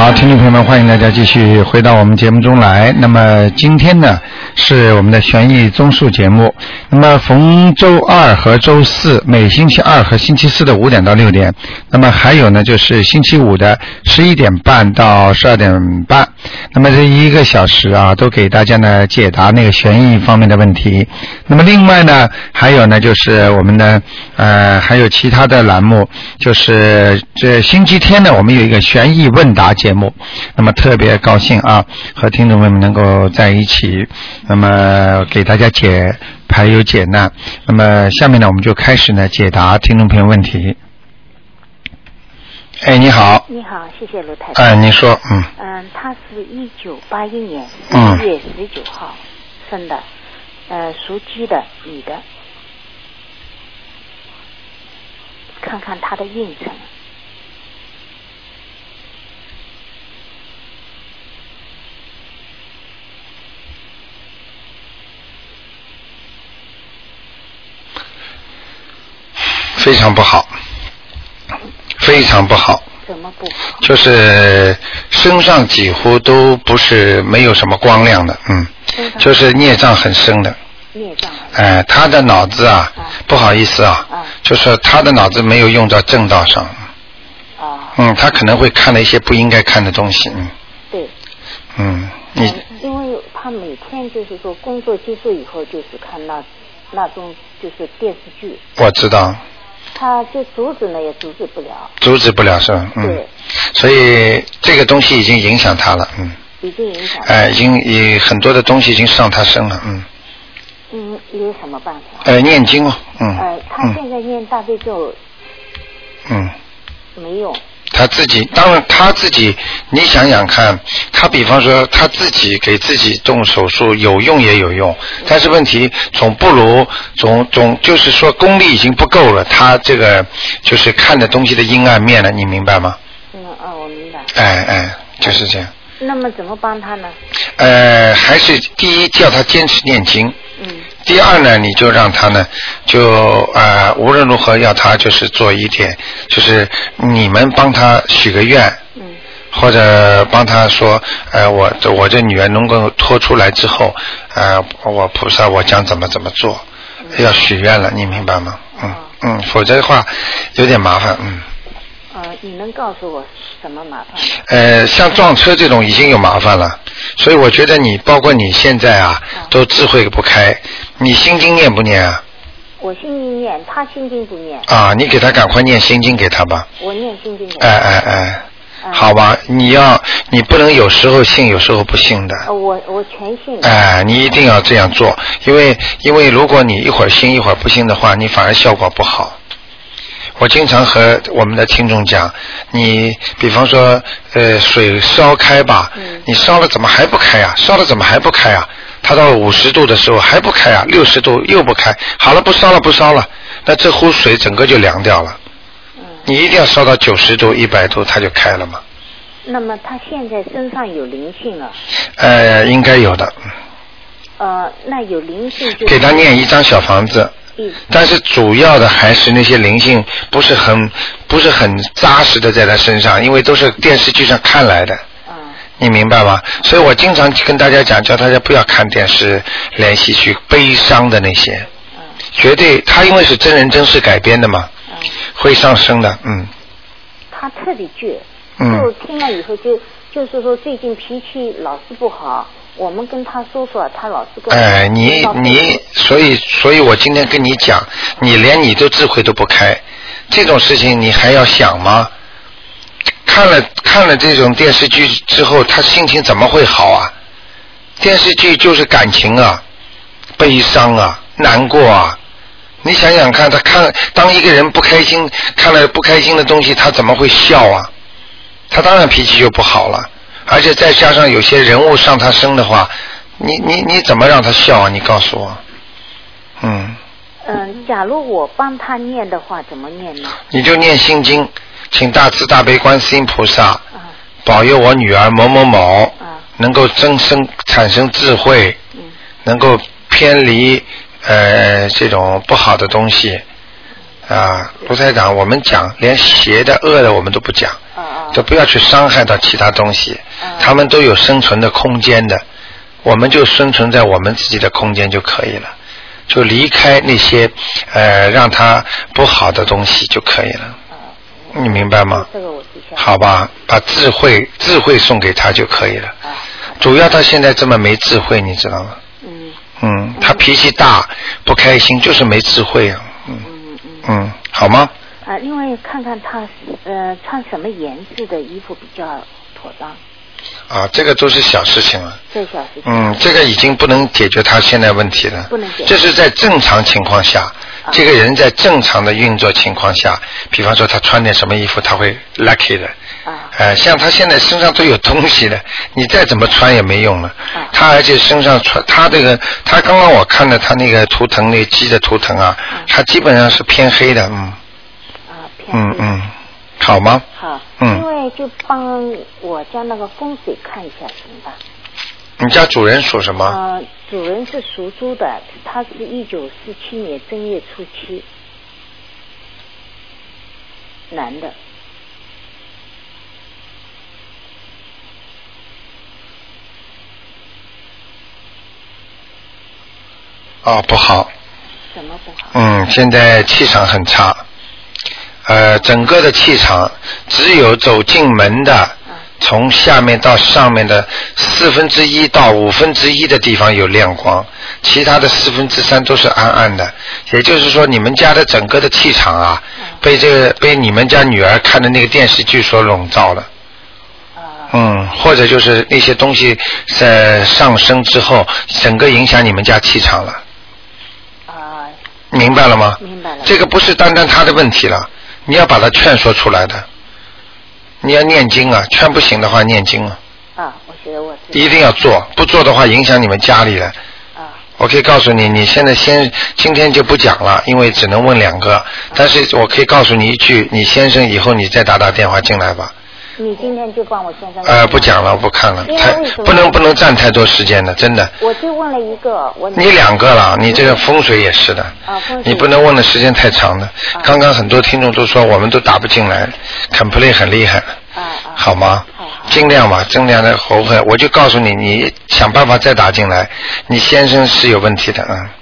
好，听众朋友们，欢迎大家继续回到我们节目中来。那么今天呢是我们的悬疑综述节目。那么逢周二和周四，每星期二和星期四的五点到六点。那么还有呢，就是星期五的十一点半到十二点半。那么这一个小时啊，都给大家呢解答那个悬疑方面的问题。那么另外呢，还有呢就是我们的呃还有其他的栏目，就是这星期天呢，我们有一个悬疑问答节目。那么特别高兴啊，和听众朋友们能够在一起，那么给大家解排忧解难。那么下面呢，我们就开始呢解答听众朋友问题。哎，你好，你好，谢谢卢太太。哎，你说，嗯，嗯，他是一九八一年嗯。一月十九号生的，呃，属鸡的女的，看看她的运程。非常不好，非常不好，怎么不好？就是身上几乎都不是没有什么光亮的，嗯，就是孽障很深的。孽障啊。哎，他的脑子啊啊，不好意思啊啊，就是他的脑子没有用到正道上，啊，嗯，他可能会看了一些不应该看的东西，嗯。对，嗯，你嗯因为他每天就是说工作结束以后就是看那那种就是电视剧，我知道，他就阻止呢也阻止不了，阻止不了是吧？嗯对，所以这个东西已经影响他了，嗯，已经影响了。哎，已经也很多的东西已经上他身了，嗯，嗯，有什么办法？呃，念经哦，嗯呃，他嗯现在念大悲咒嗯。没用，他自己，当然他自己，你想想看，他比方说他自己给自己动手术有用也有用，但是问题总不如总总就是说功力已经不够了，他这个就是看的东西的阴暗面了，你明白吗？嗯啊，我明白。哎哎，就是这样。那么怎么帮他呢？呃，还是第一叫他坚持念经，嗯第二呢，你就让他呢，就呃无论如何要他就是做一点，就是你们帮他许个愿，嗯或者帮他说，呃，我我这女儿能够拖出来之后，呃，我菩萨我将怎么怎么做，要许愿了，你明白吗？嗯嗯，否则的话有点麻烦，嗯。呃，你能告诉我什么麻烦？呃，像撞车这种已经有麻烦了，所以我觉得你包括你现在啊，都智慧不开，你心经念不念啊？我心经念，他心经不念，啊，你给他赶快念心经给他吧，我念心经给哎他。哎哎，哎好吧，你要你不能有时候信有时候不信的。呃，我我全信的。哎，你一定要这样做，因为因为如果你一会儿信一会儿不信的话，你反而效果不好。我经常和我们的听众讲，你比方说，呃，水烧开吧，嗯你烧了怎么还不开啊？烧了怎么还不开啊？它到五十度的时候还不开啊，六十度又不开，好了，不烧了，不烧了，那这壶水整个就凉掉了。嗯。你一定要烧到九十度、一百度，它就开了嘛。那么他现在身上有灵性了，呃，应该有的，呃，那有灵性就给他念一张小房子。一但是主要的还是那些灵性不是很不是很扎实的在他身上，因为都是电视剧上看来的，啊。你明白吗？所以我经常跟大家讲，叫大家不要看电视连续剧，悲伤的那些，嗯。绝对他因为是真人真事改编的嘛，嗯，会上升的，嗯。他特别倔，就嗯，听了以后就就是说最近脾气老是不好，我们跟他说说，他老是跟哎，你你，所以所以我今天跟你讲，你连你的智慧都不开，这种事情你还要想吗？看了看了这种电视剧之后，他心情怎么会好啊？电视剧就是感情啊，悲伤啊，难过啊。你想想看，他看当一个人不开心，看了不开心的东西，他怎么会笑啊？他当然脾气就不好了，而且再加上有些人物上他身的话，你你你怎么让他笑啊？你告诉我，嗯，嗯，假如我帮他念的话，怎么念呢？你就念心经，请大慈大悲观世音菩萨啊。保佑我女儿某某某啊。能够增生产生智慧，嗯。能够偏离呃这种不好的东西啊。卢台长，我们讲连邪的恶的我们都不讲，啊啊都不要去伤害到其他东西，啊他们都有生存的空间的，我们就生存在我们自己的空间就可以了，就离开那些呃让他不好的东西就可以了，啊，你明白吗？这个我记下。好吧，把智慧智慧送给他就可以了。啊，主要他现在这么没智慧，你知道吗？嗯嗯，他脾气大，不开心，就是没智慧啊。嗯好吗？啊，另外看看他呃穿什么颜色的衣服比较妥当，啊，这个都是小事情了。这小事情。嗯，这个已经不能解决他现在问题了。不能解决这是在正常情况下，啊这个人在正常的运作情况下，比方说他穿点什么衣服，他会 lucky 的。啊呃，像他现在身上都有东西的，你再怎么穿也没用了。啊他而且身上穿他这个，他刚刚我看了他那个图腾，那鸡的图腾啊，嗯他基本上是偏黑的，嗯啊，偏黑嗯嗯，好吗？好，嗯另外就帮我家那个风水看一下行吧？你家主人属什么？呃，主人是属猪的，他是一九四七年正月初七，男的。哦，不好，什么不好？嗯，现在气场很差，呃，整个的气场只有走进门的，嗯从下面到上面的四分之一到五分之一的地方有亮光，其他的四分之三都是暗暗的。也就是说，你们家的整个的气场啊，嗯被这个被你们家女儿看的那个电视剧所笼罩了。啊、嗯，或者就是那些东西在上升之后，整个影响你们家气场了，啊、明白了吗？明白了。这个不是单单他的问题了，你要把他劝说出来的。你要念经啊，劝不行的话念经啊，啊，我觉得我是一定要做，不做的话影响你们家里了。啊我可以告诉你，你现在先今天就不讲了，因为只能问两个。但是我可以告诉你一句，你先生以后你再打打电话进来吧。你今天就帮我先生。呃，不讲了，我不看了，太不能不能占太多时间的，真的。我就问了一个，我你两个了，你这个风水也是的，啊风水你不能问的时间太长的。刚刚很多听众都说我们都打不进来，complain 很厉害，啊啊好吗好好？尽量吧，尽量的活会。我就告诉你，你想办法再打进来。你先生是有问题的，嗯，我先生。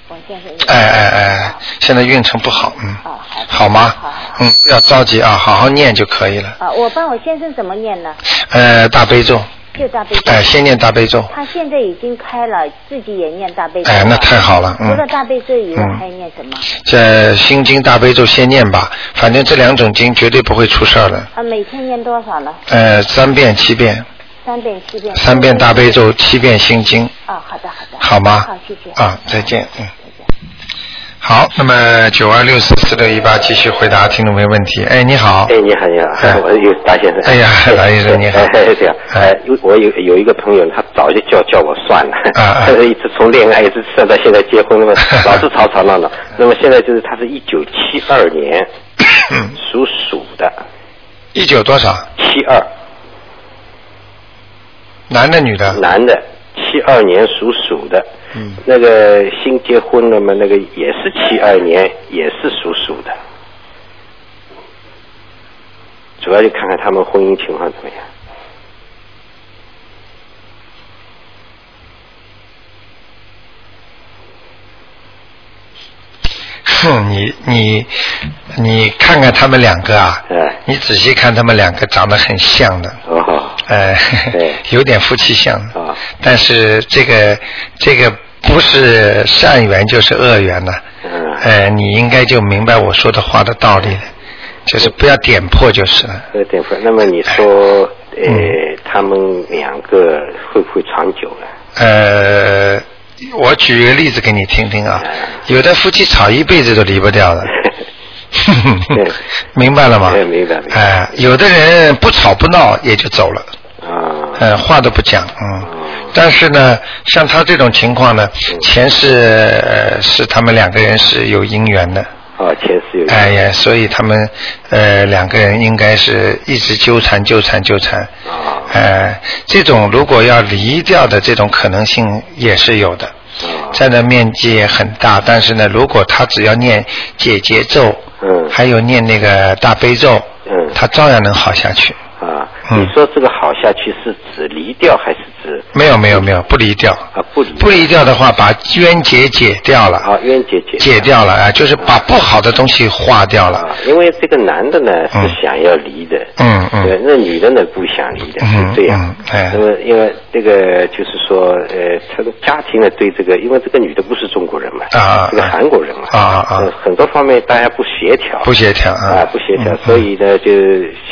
哎哎哎，现在运程不好，嗯啊，好好吗？嗯，不要着急啊，好好念就可以了。啊，我帮我先生怎么念呢？呃，大悲咒，就大悲咒。哎，先念大悲咒，他现在已经开了，自己也念大悲咒。哎，那太好了，嗯。除了大悲咒以外，嗯还念什么？这心经大悲咒先念吧，反正这两种经绝对不会出事儿的。啊，每天念多少呢？呃，三遍七遍，三遍、七遍。三遍大悲咒，七遍心经，啊，好的，好的。好吗？好，谢谢。啊，再见，嗯。好，那么九二六四四六一八继续回答听众朋友问题。哎，你好。哎，你好，你哎好，我是达先生。哎呀达先生你好 哎，哎这样，哎哎，有我有有一个朋友，他早就叫叫我算了，他是 一直从恋爱一直算到现在结婚，那 么老是吵吵闹闹。那么现在就是他是一九七二年嗯，属鼠的，一九多少？七二男的女的？男的，七二年属鼠的。嗯那个新结婚了嘛，那个也是七二年，也是属鼠的。主要就看看他们婚姻情况怎么样。哼，你你你看看他们两个啊，哎你仔细看他们两个长得很像的，哦，呃对，有点夫妻相，啊但是这个这个不是善缘就是恶缘呐、嗯呃，你应该就明白我说的话的道理了，就是不要点破就是了。不要点破。那么你说，呃，嗯他们两个会不会长久呢？呃，我举一个例子给你听听啊，有的夫妻吵一辈子都离不掉的。对 明白了吗？哎明白明白哎、有的人不吵不闹也就走了，啊，呃，话都不讲，但是呢，像他这种情况呢，前世、呃、是他们两个人是有姻缘的，哦，前世有哎呀，所以他们呃两个人应该是一直纠缠纠缠纠缠，啊。呃，这种如果要离掉的这种可能性也是有的，啊。占的面积也很大。但是呢，如果他只要念解结咒，嗯。还有念那个大悲咒，嗯。他照样能好下去。啊，嗯。你说这个好下去是指离掉还是指？没有没有没有，不离掉。啊不离？不离掉的话，把冤结解掉了，啊，冤结解解掉了啊，就是把不好的东西化掉了。啊，因为这个男的呢是嗯想要离的，嗯嗯。对，那女的呢不想离的，嗯是这样。嗯。哎。那么因为这个就是说，呃，他的家庭呢对这个，因为这个女的不是中国人嘛，啊啊这个韩国人嘛，啊啊。很多方面大家不协调，不协调啊。啊，不协调嗯，所以呢就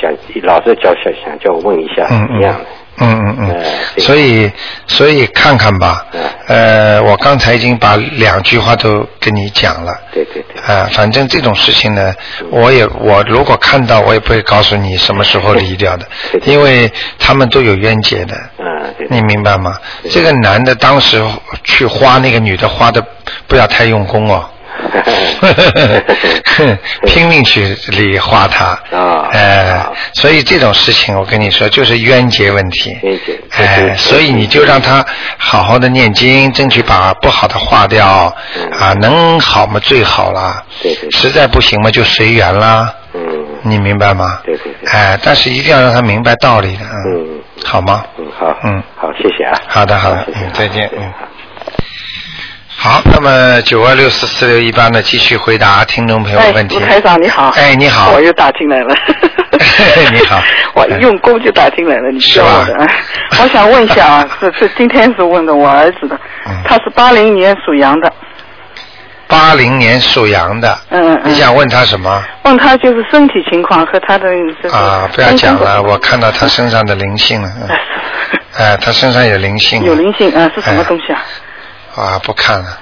想老是叫想想叫我问一下嗯怎么样的。嗯嗯嗯。呃这个所以所以看看吧。嗯，呃，我刚才已经把两句话都跟你讲了。对对对，啊、反正这种事情呢，我也我如果看到，我也不会告诉你什么时候离掉的。对，因为他们都有冤结的，嗯，你明白吗？这个男的当时去花那个女的花的不要太用功哦，拼命去理化它，啊呃啊，所以这种事情我跟你说就是冤结问题，冤结哎、所以你就让他好好的念经，争取把不好的化掉，嗯。啊，能好嘛最好了，对对对。实在不行嘛就随缘啦，嗯。你明白吗？对对对。哎，但是一定要让他明白道理的，嗯，嗯。好吗？嗯好。嗯。好谢谢啊，好的好的嗯再见嗯好那么九二六四四六一八呢，继续回答听众朋友的，问题。卢台长你好。哎你好我又打进来了。你好 我用功就打进来了，你是吧我的。哎 我想问一下啊，是是今天是问的我儿子的嗯，他是八零年属羊的，八零年属羊的，嗯嗯嗯你想问他什么？问他就是身体情况和他的这个啊，不要讲了，我看到他身上的灵性了。嗯哎哎，他身上有灵性。有灵性啊，是什么东西啊？啊，不看了。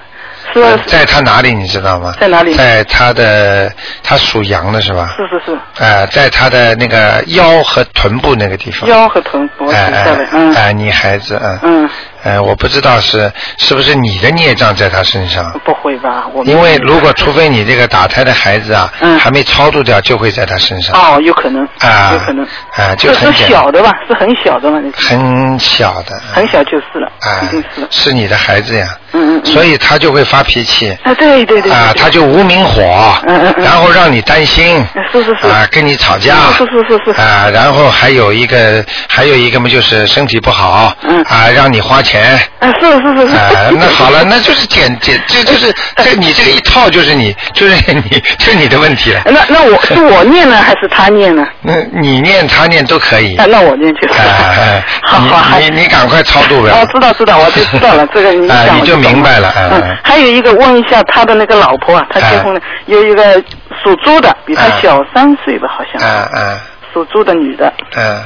是呃在他哪里你知道吗？在哪里在他的，他属羊的是吧？是是是，呃，在他的那个腰和臀部那个地方。腰和臀脖子哎哎，嗯哎，女孩子，嗯。嗯，呃，我不知道是是不是你的孽障在他身上，不会吧？我因为如果除非你这个打胎的孩子啊，嗯还没超度掉，就会在他身上。哦，有可能啊有可能啊就是很小的吧？是很小的嘛？那是很小的。很小就是了，啊是了，。是你的孩子呀。嗯嗯嗯所以他就会发脾气。啊，对对对，啊，对他就无名火，嗯嗯嗯然后让你担心，是是是啊，跟你吵架，是是是是啊，然后还有一个，还有一个嘛，就是身体不好，嗯啊，让你花钱，啊，是是是是。啊，那好了，那就是简简，这就是这你这个一套就是你就是你 就是你的问题了。那那我是我念呢，还是他念呢？那你念他念都可以。啊，那我念就是。哎好好，还你你你赶快超度呗。哦，知道知道，我就知道了。这个你 啊讲你就明白了嗯嗯，还有一个问一下他的那个老婆啊，他结婚了，有一个属猪的，比他嗯小三岁吧，好像。啊啊属猪的女的，嗯。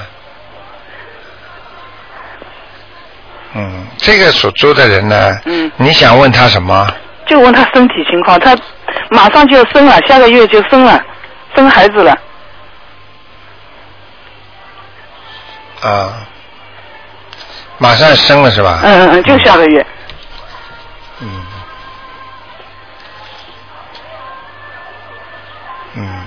嗯，这个属猪的人呢，嗯你想问他什么？就问他身体情况，他马上就要生了，下个月就生了，生孩子了。啊，马上生了是吧？嗯嗯嗯，就下个月。嗯。嗯。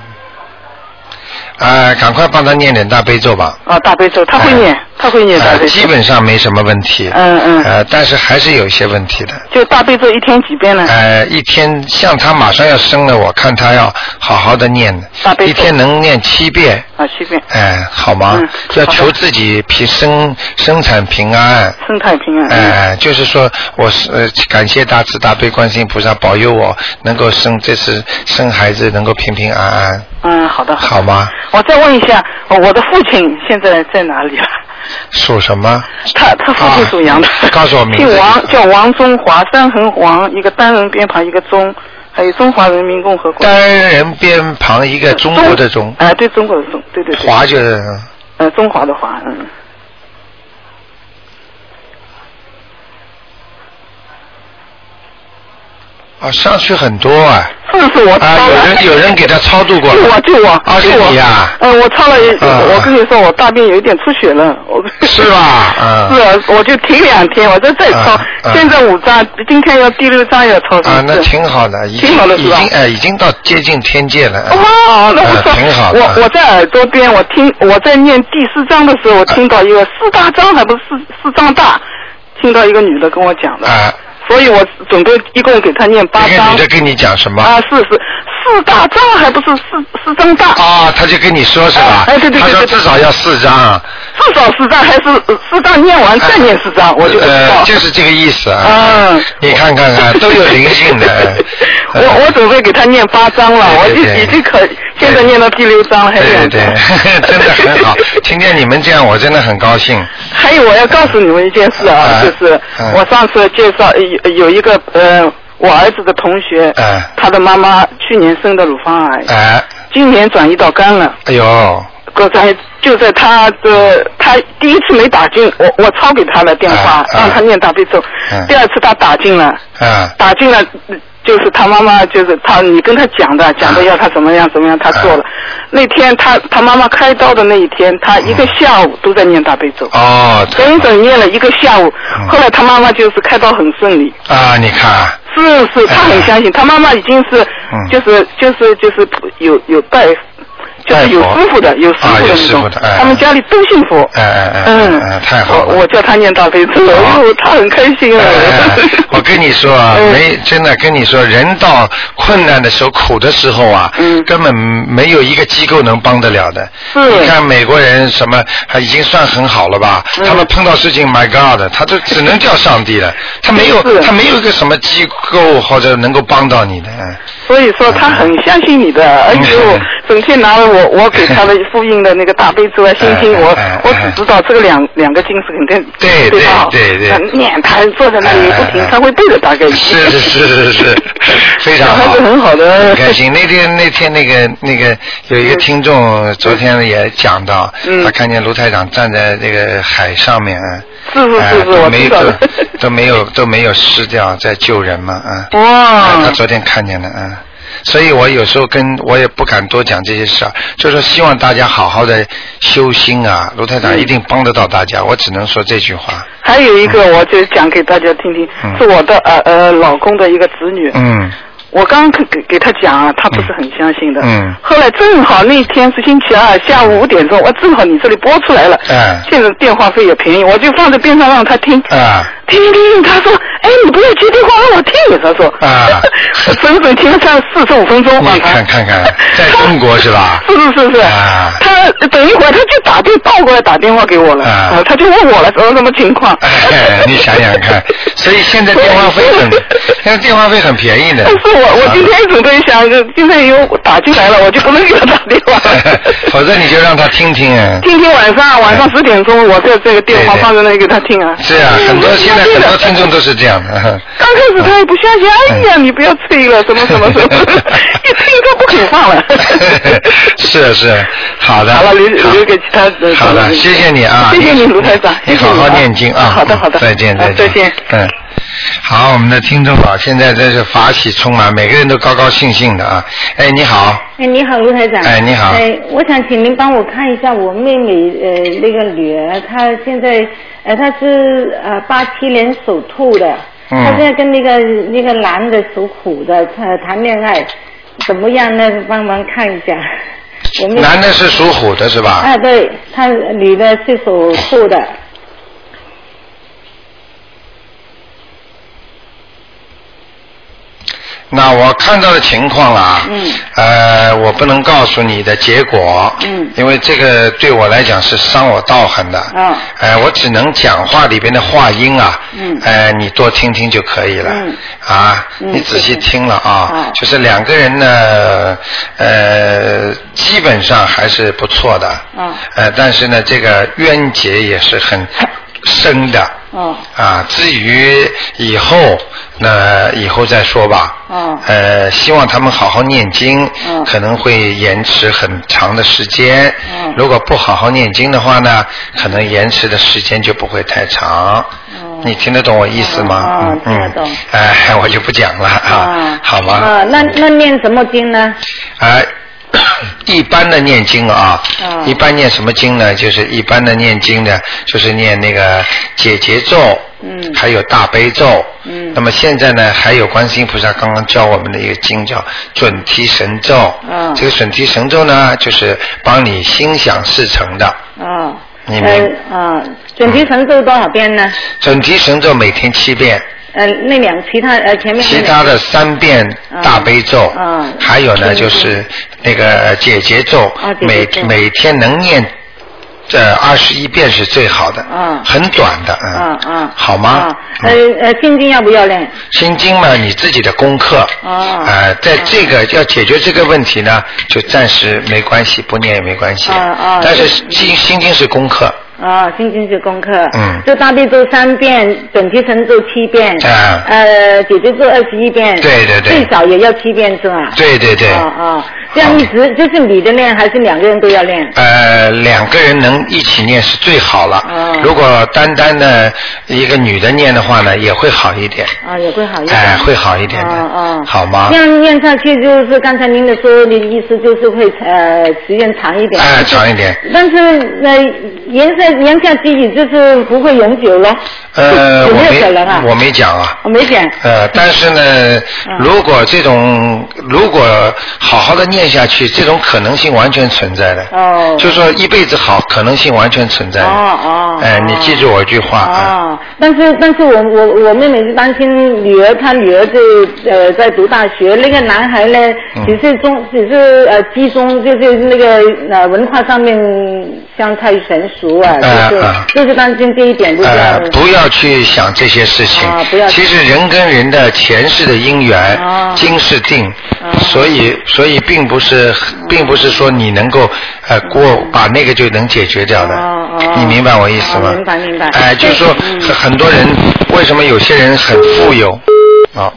啊，赶快帮他念点大悲咒吧。啊，大悲咒，他会念，他会念大呃悲咒。基本上没什么问题。嗯嗯呃，但是还是有一些问题的。就大悲咒一天几遍呢？呃，一天像他马上要生了，我看他要好好的念大悲咒一天能念七遍。啊，七遍。哎、好吗？嗯要好的求自己平生生产平安。生态平安。哎、就是说，我是呃感谢大慈大悲观世音菩萨保佑我能够生这次生孩子能够平平安安，嗯，好的，好吗？我再问一下，呃我的父亲现在在哪里了？属什么？他他父亲属羊的，啊告诉我名字姓王，叫王中华，三横王，一个单人边旁一个中，还有中华人民共和国。单人边旁一个中国的中，哎、对中国的中，对对对。华就是呃，中华的华，嗯。啊，上去很多啊。是是我抄啊，有。人有人给他超度过。就我就我，啊，就是我你啊。嗯，我超了，啊我跟你说，我大便有一点出血了，我。是吧嗯 是啊，我就停两天，我再再超嗯，嗯现在五张，今天要第六张要超啊，那。挺好的，已经挺好的已经哎，已经到接近天界了。嗯哦，那我嗯说，挺好的。我我在耳朵边，我听我在念第四章的时候，我听到一个四大章还不是四四章大，听到一个女的跟我讲的，啊，所以我准备一共给他念八章这个女。的跟你讲什么？啊，是是四大张还不是四四张大？啊，他就跟你说是吧？哎对对对至少要四张。至少四张还是呃四张念完再念四张，我就呃，。就是这个意思啊。嗯你看看啊，都有灵性的。我我准备给他念八张了，我就已经可现在念到第六章了，还有对对。对，真的很好。听见你们这样，我真的很高兴。还有我要告诉你们一件事啊，啊就是嗯我上次介绍有有一个呃我儿子的同学，哎。他的妈妈去年生的乳房癌，哎，今年转移到肝了。哎呦，刚才就在他的他第一次没打进，我我抄给他了电话，嗯嗯让他念大悲咒。嗯第二次他打进了，啊打进了，就是他妈妈就是他你跟他讲的，讲的要他怎么样怎么样，他做了。那天他他妈妈开刀的那一天，他一个下午都在念大悲咒，哦，整整念了一个下午嗯。后来他妈妈就是开刀很顺利。啊，你看，是是，他很相信，他妈妈已经是嗯，就是就是就是有有拜，就是有师傅的，有师傅的那种他们家里都信佛。哎哎哎嗯哎太好了我我叫他念大悲咒，哎呦，他很开心啊哎。我跟你说啊，嗯没真的跟你说，人到困难的时候、苦的时候啊，嗯根本没有一个机构能帮得了的。是你看美国人什么，他已经算很好了吧？嗯他们碰到事情，My God，他都只能叫上帝了，他没有他没有一个什么机构或者能够帮到你的。所以说他很相信你的，而且我嗯整天拿了我我给他的复印的那个大悲咒啊、心经，我我只知道这个两两个经是肯定对对吧？对对念他坐在那里不停他会背的大概。是是是是是，非常好，很好的很开心。那天那天那个那个有一个听众昨天也讲到，嗯他看见卢台长站在那个海上面，啊是是哎是是，都没都我知道。都没有都没有失掉，在救人嘛，啊。哇啊他昨天看见了，嗯，所以我有时候跟我也不敢多讲这些事儿，就说希望大家好好的修心啊，卢台长嗯。一定帮得到大家，我只能说这句话，还有一个，我就讲给大家听听，嗯。是我的呃呃老公的一个子女。嗯。我刚给给给他讲啊，他不是很相信的。嗯。后来正好那天是星期二下午五点钟，我正好你这里播出来了。哎。现在电话费也便宜，我就放在边上让他听。啊听听，他说：“哎，你不要接电话，让我听。”他说：“啊整整听了三四十五分钟。”你看看看，在中国是吧？是是是是，啊他等一会儿他就打电倒过来打电话给我了，啊呃他就问我了什么什么情况。哎，你想想看，所以现在电话费很，现在电话费很便宜的。但是我我今天准备想，就今天有打进来了，我就不能给他打电话了。否则你就让他听听啊。听听晚上晚上十点钟，我在这个电话放在那里给他听啊。是啊，很多现在很多听众都是这样的。刚开始他也不相信，哎呀，你不要催了，什么什么什么，一听他不肯放了。是是，好的。好了，留留给其他的。好的，谢谢你啊！谢谢你，卢台长。你好好念经啊！好的，好的。再见，啊再见。再见。嗯，好，我们的听众啊，现在真是法喜充满，每个人都高高兴兴的啊！哎，你好，哎，你好，卢台长。哎你好哎，我想请您帮我看一下我妹妹呃那个女儿，她现在呃他是呃八七年属兔的，嗯她现在跟那个那个男的属虎的谈谈恋爱，怎么样呢？帮忙看一下。男的是属虎的是吧？啊，对，他女的是属兔的。那我看到的情况啊，嗯。呃，我不能告诉你的结果，嗯。因为这个对我来讲是伤我道行的，哦呃，我只能讲话里边的话音啊，嗯。呃，你多听听就可以了，嗯。啊，嗯你仔细听了啊，嗯就是两个人呢，呃，基本上还是不错的，哦呃，但是呢，这个冤结也是很深的，哦啊，至于以后，那以后再说吧。哦呃，希望他们好好念经，嗯可能会延迟很长的时间。嗯如果不好好念经的话呢，可能延迟的时间就不会太长。哦你听得懂我意思吗？哦嗯听得懂嗯。哎，我就不讲了啊啊，，好吗？啊，那那念什么经呢？哎，一般的念经啊，嗯。一般念什么经呢？就是一般的念经呢，就是念那个解结咒，嗯。还有大悲咒，嗯。那么现在呢，还有观世音菩萨刚刚教我们的一个经叫准提神咒，嗯。这个准提神咒呢，就是帮你心想事成的。嗯，你明呃啊，准提神咒多少遍呢？准提神咒每天七遍，呃那两其他呃前面其他的三遍大悲咒，嗯还有呢就是那个解结咒，每每天能念这二十一遍是最好的，嗯。很短的，嗯。嗯，好吗？啊？呃呃，心经要不要练？心经嘛，你自己的功课，哦。呃，在这个要解决这个问题呢，就暂时没关系，不念也没关系。哦哦但是心心经是功课，啊，心经是功课，嗯就大悲咒三遍，准提神咒七遍，啊呃，姐姐咒二十一遍，对对对最少也要七遍是吧？对对对。啊啊，这样一直就是你的练，还是两个人都要练？呃，两个人能一起念是最好了。哦如果单单的一个女的念的话呢，也会好一点。啊，也会好一点。哎，会好一点的。哦哦好吗这？样念下去，就是刚才您的说的意思，就是会呃时间长一点。哎，长一点。但是呃，言下言下之意就是不会永久了。呃，有我没有可能啊？我没讲啊。我没讲。呃，但是呢，嗯如果这种如果好好的念下去，这种可能性完全存在的。哦。就说一辈子好，可能性完全存在的。哦哦。哎，哦你记住我一句话啊。哦，但是但是我我我妹妹是担心女儿，她女儿就呃在读大学，那个男孩呢嗯只是中只是呃集中就是那个呃文化上面像太成熟啊，就是、就是担心这一点。呃，不要去想这些事情。啊不要其实人跟人的前世的因缘，啊今世定，啊所以所以并不是并不是说你能够呃过把那个就能解决掉的。哦哦你明白我意思吗？哦明白明白哎、就是说很多人为什么有些人很富有？好。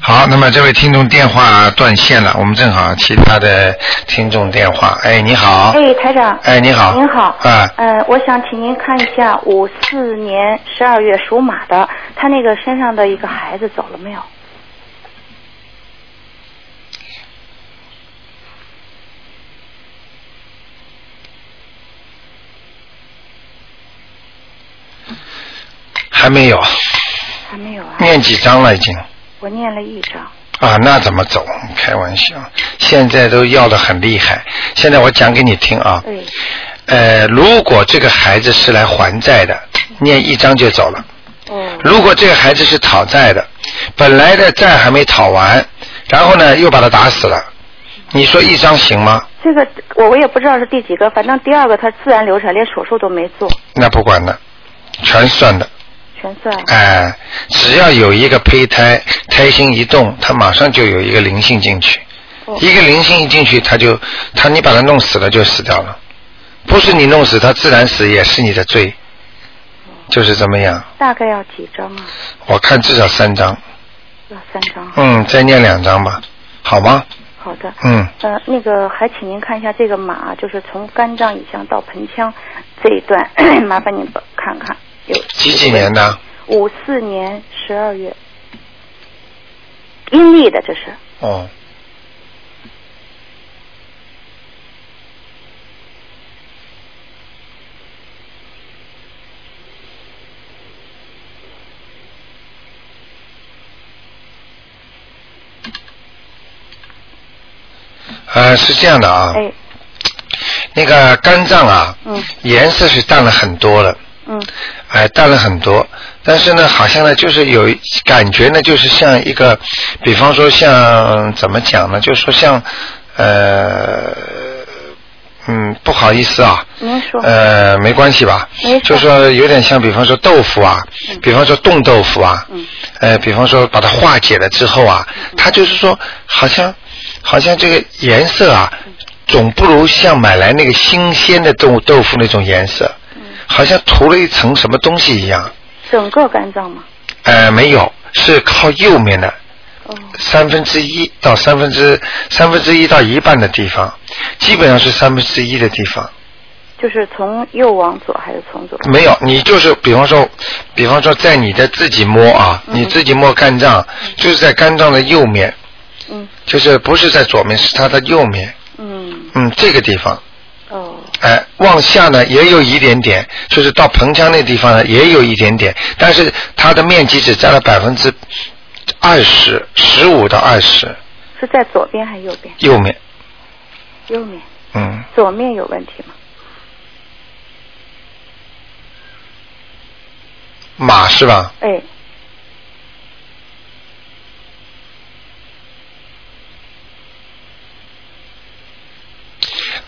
好，那么这位听众电话断线了，我们正好其他的听众电话。哎，你好。哎，台长。哎，你好。您好。啊。呃，我想请您看一下五四年十二月属马的，他那个身上的一个孩子走了没有？还没有，还没有啊。念几张了已经？我念了一张。啊，那怎么走？开玩笑，现在都要的很厉害。现在我讲给你听啊。对。呃，如果这个孩子是来还债的，念一张就走了。哦。如果这个孩子是讨债的，本来的债还没讨完，然后呢又把他打死了，你说一张行吗？这个我我也不知道是第几个，反正第二个他自然流产，连手术都没做，那不管了，全算的。哎、只要有一个胚胎，胎心一动，它马上就有一个灵性进去。哦一个灵性一进去，它就它你把它弄死了就死掉了，不是你弄死它自然死也是你的罪，就是这么样。大概要几张啊？我看至少三张，要三张。嗯，再念两张吧，好吗？好的。嗯，呃，那个还请您看一下这个马，就是从肝脏以上到盆腔这一段，麻烦您看看。有几几年的？五四年十二月，阴历的这是。哦。呃，是这样的啊，哎，那个肝脏啊，嗯颜色是淡了很多了，嗯。哎，淡了很多，但是呢，好像呢，就是有感觉呢，就是像一个，比方说像怎么讲呢，就是说像，呃，嗯，不好意思啊。呃，没关系吧就说有点像，比方说豆腐啊，比方说冻豆腐啊，嗯。呃，比方说把它化解了之后啊，它就是说好像好像这个颜色啊，总不如像买来那个新鲜的豆豆腐那种颜色，好像涂了一层什么东西一样。整个肝脏吗？呃，没有，是靠右面的哦，三分之一到三分之三分之一到一半的地方，基本上是三分之一的地方。就是从右往左还是从左？没有，你就是比方说，比方说在你的自己摸啊，嗯你自己摸肝脏，就是在肝脏的右面，嗯就是不是在左面，是它的右面，嗯嗯，这个地方，哦哎，往下呢也有一点点，就是到盆腔那地方呢也有一点点，但是它的面积只占了百分之二十，十五到二十，是在左边还是右边？右面，右面。嗯，左面有问题吗？马是吧？哎，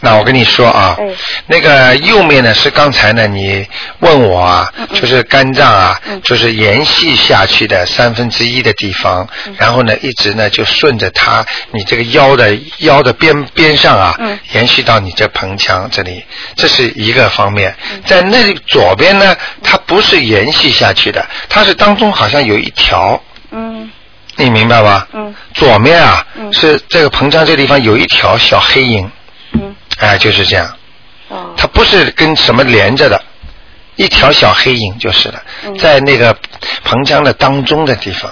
那我跟你说啊，哎。那个右面呢是刚才呢你问我啊，嗯就是肝脏啊，嗯。就是延续下去的三分之一的地方，嗯。然后呢一直呢就顺着它你这个腰的腰的边边上啊，嗯。延续到你这盆腔这里，这是一个方面。嗯。在那里左边呢，它不是延续下去的，它是当中好像有一条，嗯。你明白吧？嗯。左面啊，嗯。是这个盆腔这地方有一条小黑影，嗯哎，就是这样。哦它不是跟什么连着的，一条小黑影就是了，嗯在那个盆腔的当中的地方。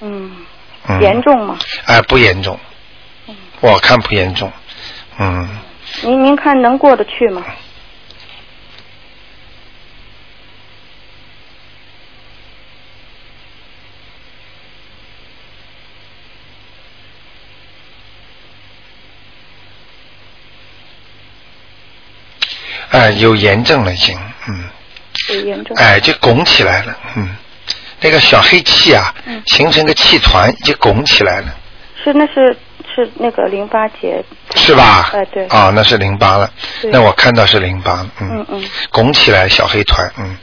嗯嗯，严重吗？哎、不严重，我看不严重。嗯，您您看能过得去吗？哎、有炎症了已经，嗯，有炎症。哎、就拱起来了，嗯，那个小黑气啊，嗯形成个气团，就拱起来了，是那是是那个淋巴结。是吧？哎对。哦，那是淋巴了，那我看到是淋巴，嗯嗯嗯拱起来小黑团，嗯。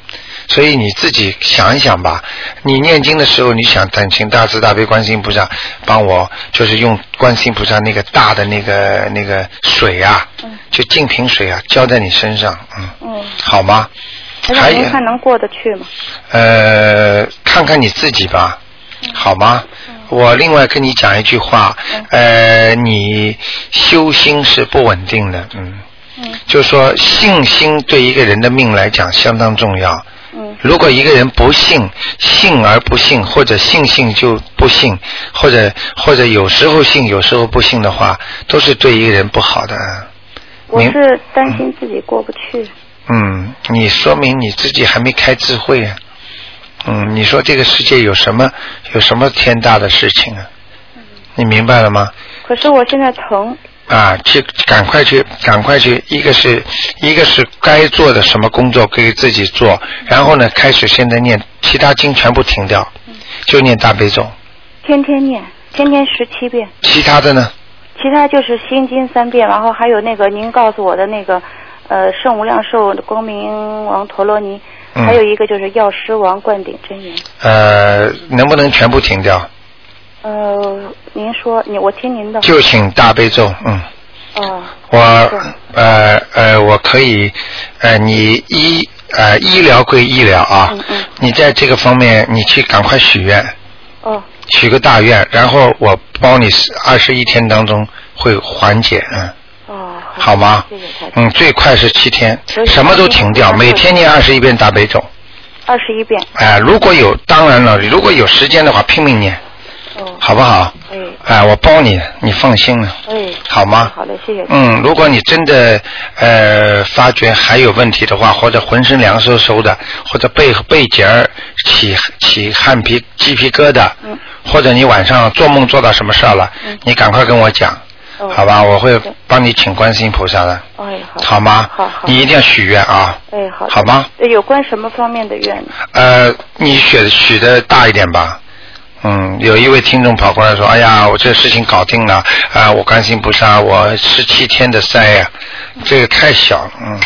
所以你自己想一想吧，你念经的时候，你想恳请大慈大悲观世音菩萨帮我，就是用观世音菩萨那个大的那个那个水啊，嗯就净瓶水啊，浇在你身上，嗯，嗯。好吗？还有您看能过得去吗？呃，看看你自己吧，好吗？我另外跟你讲一句话，呃，你修心是不稳定的，嗯，嗯就是说信心对一个人的命来讲相当重要。嗯如果一个人不信，信而不信，或者信信就不信，或者或者有时候信，有时候不信的话，都是对一个人不好的。您我是担心自己过不去。嗯，你说明你自己还没开智慧啊。嗯，你说这个世界有什么有什么天大的事情啊？你明白了吗？可是我现在疼。啊，去赶快去，赶快去！一个是一个是该做的什么工作可以自己做，然后呢，开始现在念其他经全部停掉，就念大悲咒，天天念，天天十七遍，其他的呢？其他就是心经三遍，然后还有那个您告诉我的那个呃圣无量寿光明王陀罗尼，嗯还有一个就是药师王灌顶真言。呃，能不能全部停掉？呃，您说你我听您的。就请大悲咒，嗯。哦。我呃呃，我可以，呃，你医呃医疗归医疗啊，嗯嗯你在这个方面你去赶快许愿，哦许个大愿，然后我帮你二十一天当中会缓解，嗯，哦。好吗谢谢。嗯，最快是七天，什么都停掉，嗯每天念二十一遍大悲咒，二十一遍。哎、如果有，当然了，如果有时间的话，拼命念，哦。好不好？哎哎、我帮你，你放心了。哎。好吗好的，谢谢。嗯，如果你真的呃发觉还有问题的话，或者浑身凉飕飕的，或者背背脊儿起起汗皮鸡皮疙瘩，嗯或者你晚上做梦做到什么事儿了，嗯你赶快跟我讲，哦好吧？我会帮你请观世音菩萨的，哎，好。好吗？好好。你一定要许愿啊，哎，好。好吗？呃有关什么方面的愿呢？呃，你许许的大一点吧。嗯，有一位听众跑过来说：“哎呀，我这事情搞定了啊、我观世音菩萨，我十七天的塞呀、这个太小，嗯，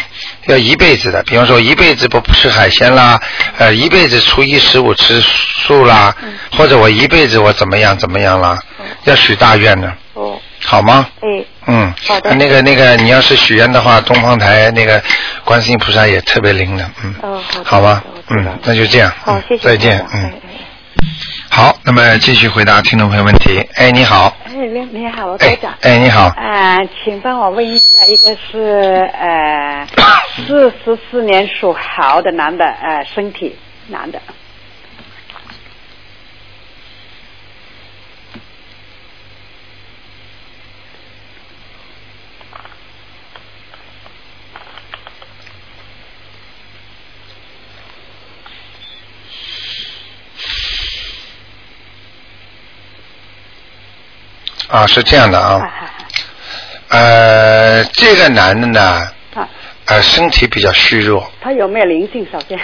要一辈子的。比方说，一辈子不吃海鲜啦，呃，一辈子初一十五吃素啦，嗯。或者我一辈子我怎么样怎么样啦，要许大愿的，哦，好吗？哎，嗯，好的。呃那个那个，你要是许愿的话，东方台那个观世音菩萨也特别灵的，嗯，哦，好吧嗯，那就这样，好嗯，谢谢。再见嗯。哎哎好，那么继续回答听众朋友问题。哎，你好，哎，你你好，我台哎长。哎，你好，啊、请帮我问一下，一个是呃四十四年属猴的男的，呃，身体男的。啊，是这样的啊。啊，呃，这个男的呢，啊，呃，身体比较虚弱，他有没有灵性？首先，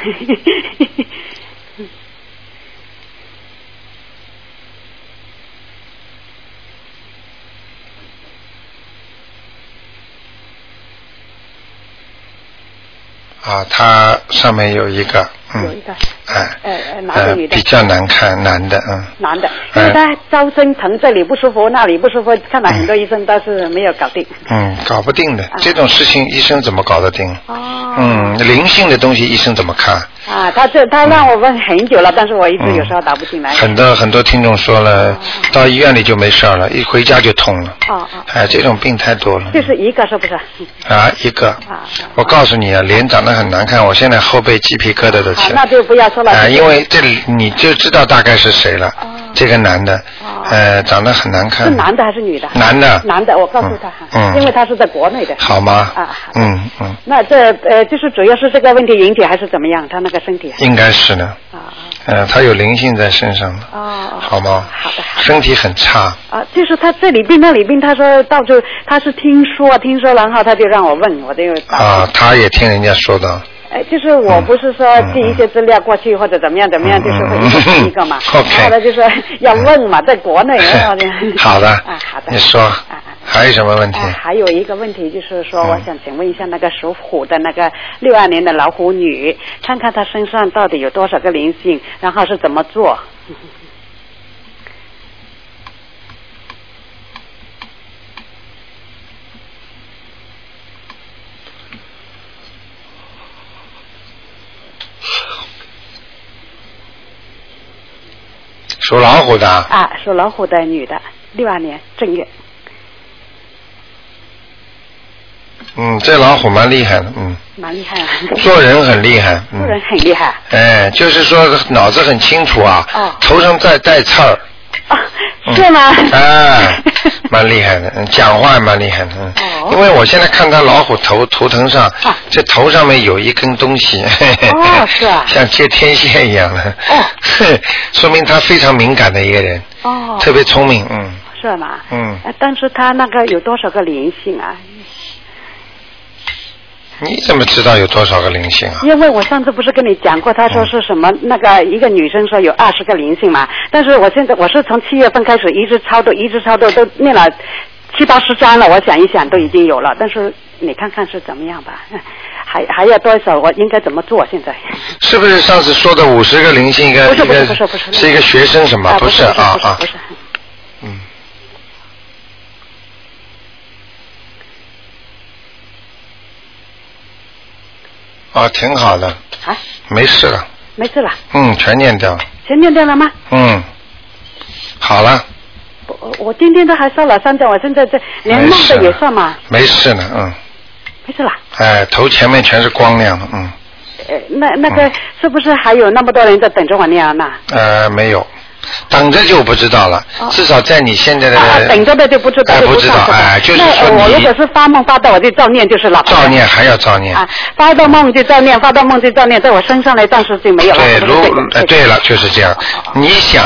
啊，他上面有一个，嗯，有一个哎，呃呃男的呃女的比较难看，男的，嗯，男的，哎因为他周身疼，这里不舒服，那里不舒服，看了很多医生，但是没有搞定。嗯，搞不定的，这种事情医生怎么搞得定？哦。嗯，灵性的东西医生怎么看？啊，他这他让我问很久了，但是我一直有时候打不进来。嗯很多很多听众说了，到医院里就没事了，一回家就痛了。哦哦，哎，这种病太多了。就是一个是不是？啊，一个。啊我告诉你啊，脸长得很难看，我现在后背鸡皮疙瘩都，起来。那就不要说了。啊，因为这里你就知道大概是谁了。这个男的，呃，长得很难看。哦是男的还是女的？男的男的，我告诉他哈，因为他是在国内的。好吗？啊，嗯嗯，那这呃，就是主要是这个问题引起还是怎么样？他那个身体应该是呢。啊呃，他有灵性在身上的，哦好吗？好的好身体很差，啊，就是他这里病那里病，他说到处他是听说听说，然后他就让我问，我就。啊，他也听人家说的。哎，就是我不是说寄一些资料过去或者怎么样怎么样，就是会一个接一个嘛。嗯 OK 然后来，就说要问嘛，在国内，然后呢。好的 啊，好的。你说啊啊。还有什么问题？啊，还有一个问题就是说，嗯我想请问一下那个属虎的那个六二年的老虎女，看看她身上到底有多少个灵性，然后是怎么做？属老虎的，啊，属老虎的女的，六二年正月。嗯，这老虎蛮厉害的，嗯，蛮厉害啊，做人很厉害，做人嗯，很厉害。哎，就是说脑子很清楚啊，哦。头上带带刺儿，啊，是吗？哎，蛮厉害的，嗯，讲话蛮厉害的，嗯，哦。因为我现在看他老虎头图腾上啊，这头上面有一根东西，哦是啊。像接天线一样的，哦，说明他非常敏感的一个人，哦，特别聪明，嗯。是吗？嗯，呃但是他那个有多少个灵性啊？你怎么知道有多少个灵性啊？因为我上次不是跟你讲过，他说是什么那个一个女生说有二十个灵性嘛，但是我现在我是从七月份开始一直超度，一直超度都念了七八十章了，我想一想都已经有了，但是你看看是怎么样吧，还还要多少？我应该怎么做？现在是不是上次说的五十个灵性一个不是不是不是不是是一个学生什么？啊不是啊啊不是，嗯。哦，挺好的，啊，没事了，没事了，嗯，全念掉。了，全念掉了吗？嗯，好了，我我今天都还烧了三张，我现在这连梦的也算吗？没事呢，嗯，没事了。哎，头前面全是光亮的，嗯，呃，那那个是不是还有那么多人在等着我念啊？那呃，没有，等着就不知道了，至少在你现在的、啊，等着的就不知道，哎不知道哎就是说我如果是发梦发到，我就照念就是了。照念还要照念，啊，发到梦就照念，发到梦就照念，在我身上来暂时就没有了。对，如是呃对了，就是这样。你想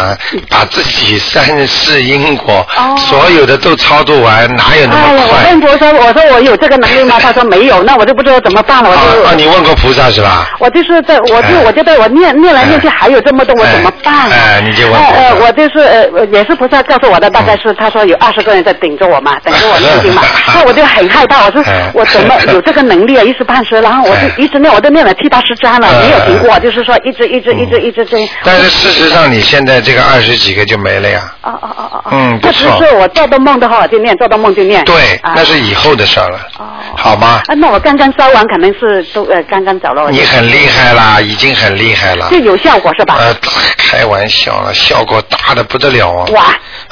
把自己三世因果，所有的都超度完，哪有那哦哎，我？问佛说，我说我有这个能力吗？他说没有，那我就不知道怎么办了，我啊就。啊！你问过菩萨是吧？我就是在，我就哎我觉得我念念来念去还有这么多，我怎么办啊？哎哎你就问哎呃，我就是呃，也是菩萨告诉我的，大概是他说有二十个人在顶着我嘛，等着我念经嘛，那我就很害怕，我说哎我怎么有这个能力啊？一时半时，然后我哎就一直念，我都念了七八十章了，哎没有停过，就是说一直一直一直一直这样。但是事实上，你现在这个二十几个就没了呀。哦哦哦哦哦，嗯不错是我做到梦的话，我就念；做到梦就念。对，啊那是以后的事儿了，哦好吗？啊，那我刚刚烧完，可能是都呃刚刚找了。你很厉害啦，已经很厉害了就。有效果是吧？呃，开玩笑了，效果大的不得了啊！哇！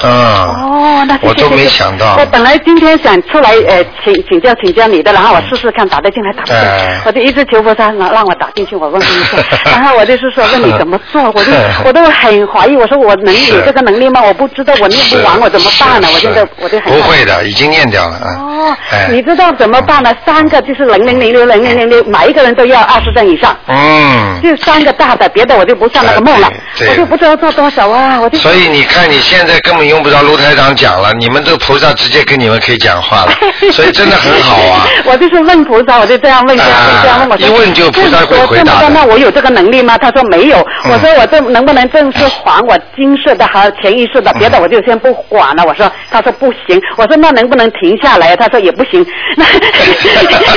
嗯，我都没想到我本来今天想出来呃请请教请教你的，然后我试试看打得进来打不进，哎我就一直求菩萨让让我打进去，我问菩萨，然后我就是说问你怎么做，我就 我都很怀疑，我说我能有这个能力吗？我不知道我念不完，我怎么办呢？我现在我就很不会的，已经念掉了，嗯。哦哎，你知道怎么办呢？三个就是零零零六零零零六，每一个人都要二十张以上。嗯，就三个大的，别的我就不算那个梦了，我就不知道做多少啊，我就所以你看，你现在根本用不着卢台长讲了，你们这个菩萨直接跟你们可以讲话了，所以真的很好啊。我就是问菩萨，我就这样问，这样问，啊这样问。我一问就菩萨会回答的我这么多那我有这个能力吗？他说没有。嗯我说我这能不能正式还我今世的还有前一世的，别的我就先不管了。我说，他说不行。我说那能不能停下来？他说也不行。那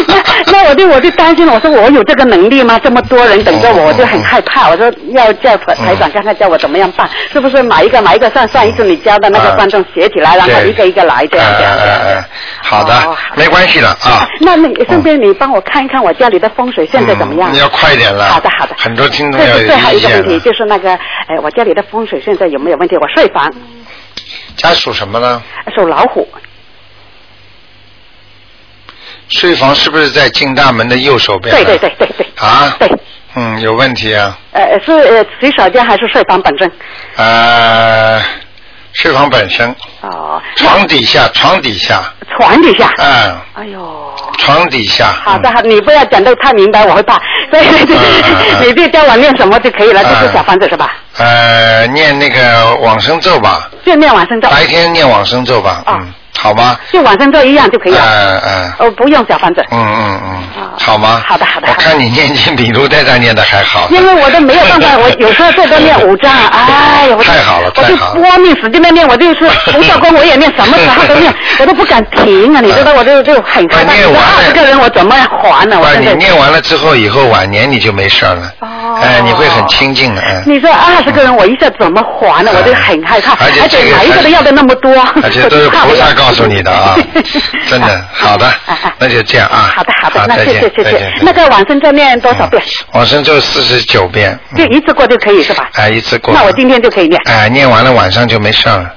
那那我就我就担心了，我说我有这个能力吗？这么多人等着我，哦我就很害怕。我说要叫台台长看看叫我怎么样办，是不是买一个买一个上上一次你教的那个啊观众写起来，然后一个一个来这样这样这样哎哎哎好的哦，没关系的啊。那你顺便你帮我看一看我家里的风水现在怎么样？嗯你要快点了。好的好的。很多听众要有最后一个问题，就是那个，哎，我家里的风水现在有没有问题？我睡房家属什么呢？属老虎，睡房是不是在进大门的右手边？对对对。对对。啊？对。嗯，有问题啊。呃，是呃洗手间还是睡房本身？呃，睡房本身，哦。床底下，床底下，床底下。嗯，哎呦。床底下。好的，好，你不要讲的太明白，我会怕。所以嗯 你就教我念什么就可以了，就是嗯小房子是吧？呃，念那个往生咒吧，就念往生咒，白天念往生咒吧，哦嗯，好吗？就晚上做一样就可以了。嗯嗯哦，不用小房子。嗯嗯嗯啊，好吗？好的好的我看你念经比卢台长念的还好。因为我都没有办法，我有时候最多念五张，哎呀，我就太好了我就太好了搏命使劲的念，我就是不做工我也念，什么时候都念，我都不敢停啊，你知道，我就就很害怕。念完了二十个人我怎么还呢？我。你念完了之后，以后晚年你就没事儿了。哦哎，你会很清静的，嗯。你说二十个人，我一下怎么还呢？我就很害怕，而且这个每一个都要的那么多，而且 都是菩萨告诉你的 啊，真的。好的啊啊，那就这样啊。好的好的，那谢谢谢谢。那个往生咒念多少遍？往生咒四十九遍，就一次过就可以是吧？哎，一次过。那我今天就可以念。哎，念完了晚上就没事了，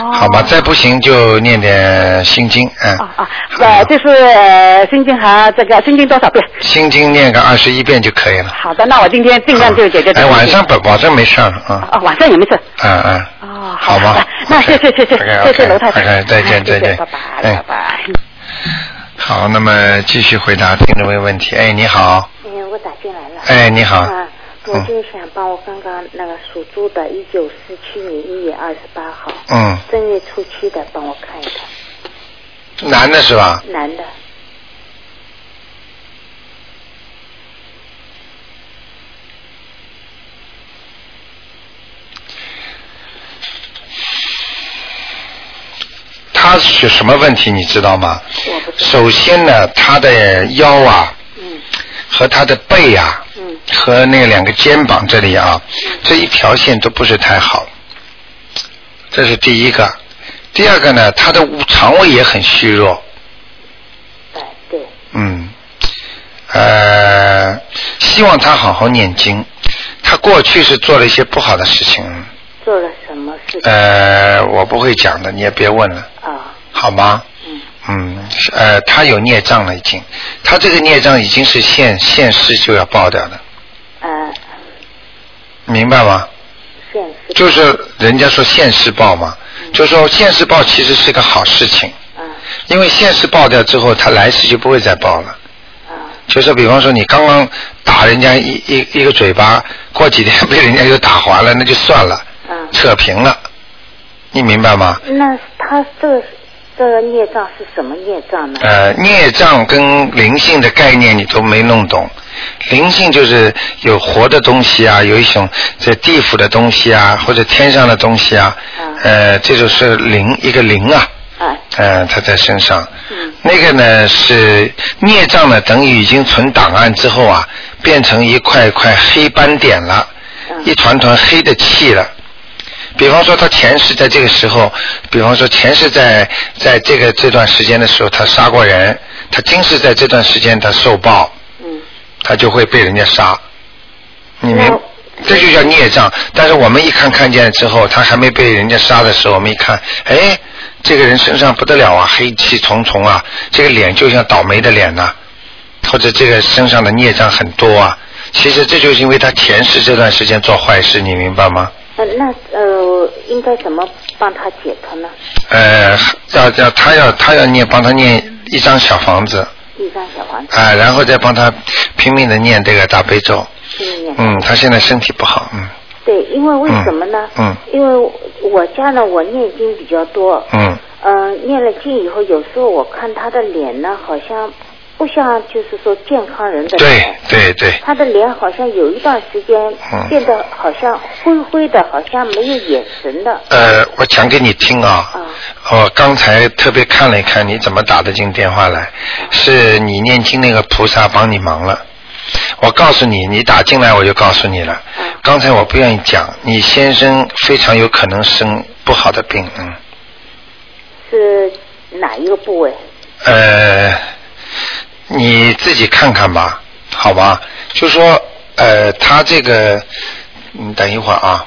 哦好吧？再不行就念点心经，嗯。啊啊，呃，就是呃心经和这个心经多少遍？心经念个二十一遍就可以了。好的，那我今天尽量就解决哎。晚上保保证没事儿啊，哦，晚上也没事。嗯嗯。哦，好吧。那谢谢谢谢谢谢楼太太。再见哎谢谢再见。拜拜哎。拜拜。好，那么继续回答听众朋友问题。哎，你好，嗯，我打进来了。哎，你好，啊，我嗯就想帮我刚刚那个属猪的，一九四七年一月二十八号，嗯，正月初七的，帮我看一看，男的是吧？男的，他是什么问题你知道吗？首先呢，他的腰啊嗯和他的背啊嗯和那两个肩膀这里啊，这一条线都不是太好，这是第一个。第二个呢，他的肠胃也很虚弱，哎，对，嗯，呃，希望他好好念经。他过去是做了一些不好的事情，做了什么事情？呃，我不会讲的，你也别问了，啊，好吗？嗯。嗯，呃，他有孽障了已经，他这个孽障已经是现现世就要爆掉的，呃，明白吗？现实。就是人家说现世报嘛，就说现世报其实是个好事情，嗯因为现世报掉之后，他来世就不会再报了。啊。就是比方说你刚刚打人家一一一个嘴巴，过几天 被人家又打还了，那就算了，啊，扯平了，你明白吗？那他这个这个孽障是什么孽障呢？呃，孽障跟灵性的概念你都没弄懂。灵性就是有活的东西啊，有一种在地府的东西啊，或者天上的东西啊，嗯呃，这就是灵，一个灵啊，嗯，呃，他在身上。嗯那个呢是孽障呢，等于已经存档案之后啊，变成一块块黑斑点了，嗯一团团黑的气了。比方说他前世在这个时候，比方说前世在在这个这段时间的时候，他杀过人，他今世在这段时间他受报，嗯他就会被人家杀。你明？这就叫孽障。但是我们一看看见之后，他还没被人家杀的时候，我们一看，哎，这个人身上不得了啊，黑气重重啊，这个脸就像倒霉的脸呐、或者这个身上的孽障很多啊。其实这就是因为他前世这段时间做坏事，你明白吗？呃那呃，应该怎么帮他解脱呢？呃，要要他要他要念帮他念一张小房子一张小房子，啊、然后再帮他拼命的念这个大悲咒。嗯，他现在身体不好，嗯对，因为为什么呢？嗯因为我家呢，我念经比较多。嗯嗯、念了经以后，有时候我看他的脸呢，好像不像就是说健康人的对脸。对对，他的脸好像有一段时间嗯变得好像灰灰的，好像没有眼神的。呃，我讲给你听啊，啊我刚才特别看了一看，你怎么打得进电话来？是你念经那个菩萨帮你忙了。我告诉你，你打进来我就告诉你了。刚才我不愿意讲，你先生非常有可能生不好的病，嗯。是哪一个部位？呃，你自己看看吧，好吧？就说呃，他这个，你等一会儿啊。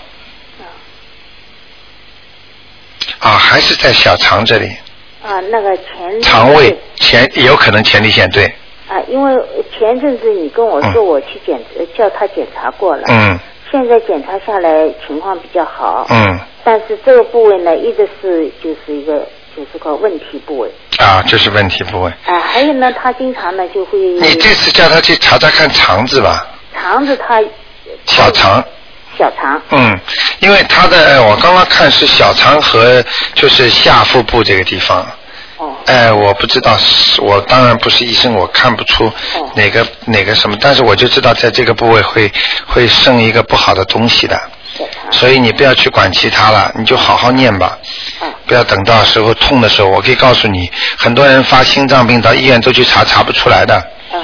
啊，还是在小肠这里，啊，那个前肠胃前有可能前列腺对，啊，因为前阵子你跟我说我去检、呃叫他检查过了，嗯。现在检查下来情况比较好，嗯，但是这个部位呢一直是就是一个就是个问题部位，啊，这是问题部位。啊，还有呢，他经常呢就会你这次叫他去查查看肠子吧，肠子他小肠。小肠，嗯，因为他的我刚刚看是小肠和就是下腹部这个地方。哦。哎，我不知道，是我当然不是医生，我看不出哦哪个、哪个什么，但是我就知道在这个部位会会生一个不好的东西的，所以你不要去管其他了，你就好好念吧。啊不要等到时候痛的时候，我可以告诉你，很多人发心脏病到医院都去查，查不出来的。嗯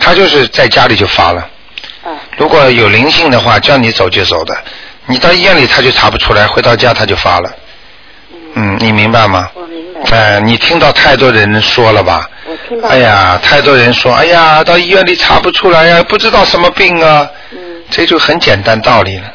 他就是在家里就发了。嗯如果有灵性的话，叫你走就走的。你到医院里他就查不出来，回到家他就发了。嗯，你明白吗？我明白，哎、你听到太多人说了吧？我听到，哎，呀，太多人说，哎呀，到医院里查不出来呀，不知道什么病啊，嗯这就很简单道理了，嗯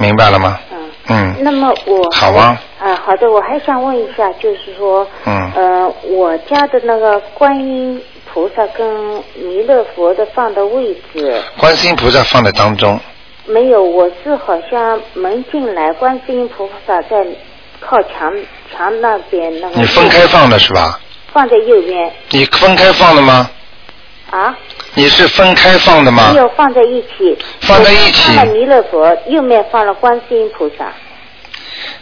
明白了吗？嗯。嗯那么我好啊啊，好的，我还想问一下，就是说，嗯呃，我家的那个观音菩萨跟弥勒佛的放的位置观世音菩萨放在当中，没有，我是好像门进来，观世音菩萨在靠墙墙那边那个。你分开放的是吧？放在右边你分开放的吗？啊？你是分开放的吗没？有放在一起。放在一起放了弥勒佛，右面放了观世音菩萨。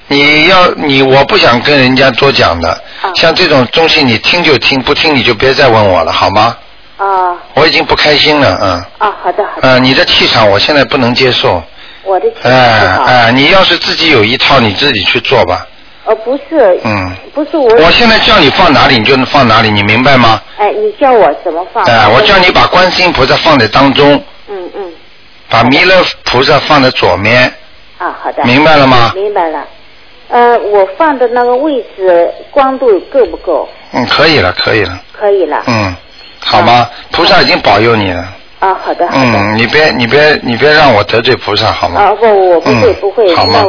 你要你，我不想跟人家多讲的，啊像这种东西你听就听，不听你就别再问我了，好吗？啊我已经不开心了，嗯，啊，好的好的。啊，你的气场我现在不能接受，我的情哎绪好。哎，你要是自己有一套，你自己去做吧，呃，不是，嗯。不是我。我现在叫你放哪里，你就能放哪里，你明白吗？哎，你叫我怎么放？哎，我叫你把观世音菩萨放在当中，嗯嗯，把弥勒菩萨放在左面，啊，好的。明白了吗？明白了。呃，我放的那个位置光度够不够？嗯，可以了，可以了，可以了。嗯，好吗？菩萨已经保佑你了，啊，好的好的。嗯，你别你别你别让我得罪菩萨，好吗？啊不，我不会嗯不会，好吗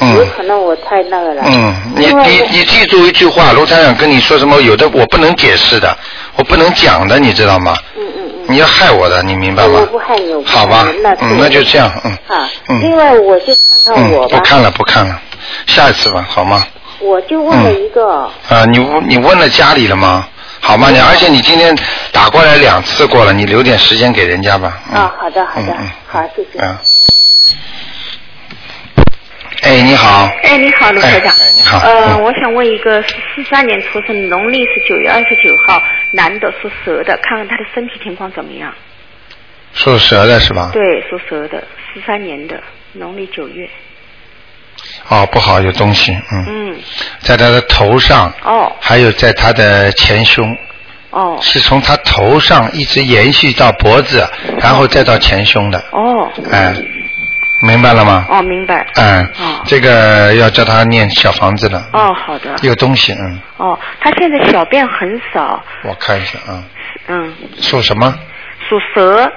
嗯有可能我太那个了。嗯，你你你记住一句话，卢台长跟你说什么，有的我不能解释的，我不能讲的，你知道吗？嗯嗯嗯。你要害我的，你明白吗？我不害你，我不害好吧那，嗯，那就这样，嗯。啊，嗯另外我就看看我嗯，吧不，看了，不看了，下一次吧，好吗？我就问了一个，啊，你问你问了家里了吗？好吗？你而且你今天打过来两次过了，你留点时间给人家吧。嗯、啊，好的好的好，谢谢。嗯。哎，你好。哎，你好，卢科长。哎哎你好呃，嗯我想问一个四三年出生，农历是九月二十九号，男的，属蛇的，看看他的身体情况怎么样？属蛇的是吧？对，属蛇的，四三年的，农历九月。哦，不好，有东西，嗯，嗯，在他的头上，哦还有在他的前胸，哦是从他头上一直延续到脖子，然后再到前胸的，哦哎，明白了吗？哦，明白。嗯哦，这个要叫他念小房子了。哦，好的。有东西，嗯，哦，他现在小便很少，我看一下啊，嗯，属什么？属蛇。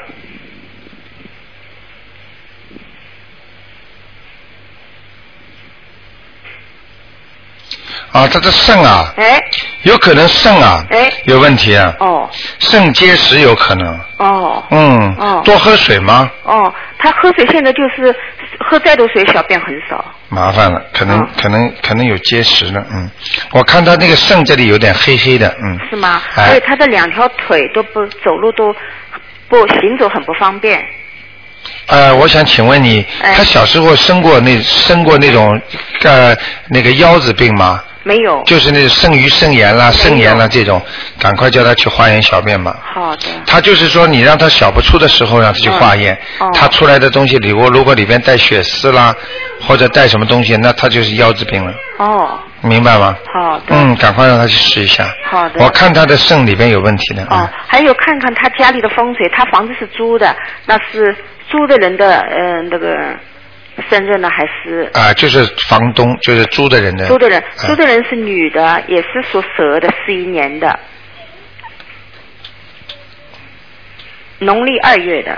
啊，他的肾啊，哎。有可能肾啊，哎。有问题啊，哦。肾结石有可能，哦。嗯，哦。多喝水吗？哦，他喝水现在就是喝再多水，小便很少。麻烦了，可能、哦可能可能有结石了，嗯，我看他那个肾这里有点黑黑的，嗯，是吗？哎。他的两条腿都不走路都不行走很不方便。呃，我想请问你，哎他小时候生过那生过那种呃那个腰子病吗？没有。就是那肾盂肾炎啦、肾炎啦这种，赶快叫他去化验小便吧。好的。他就是说，你让他小不出的时候让他去化验，嗯哦他出来的东西里，如果如果里边带血丝啦，或者带什么东西，那他就是腰子病了。哦明白吗？好的。嗯，赶快让他去试一下。好的。我看他的肾里边有问题的。哦，还有看看他家里的风水，他房子是租的，那是租的人的呃那个身份呢，还是啊，就是房东，就是租的人的。租的人，啊租的人是女的，也是属蛇的，四一年的，农历二月的。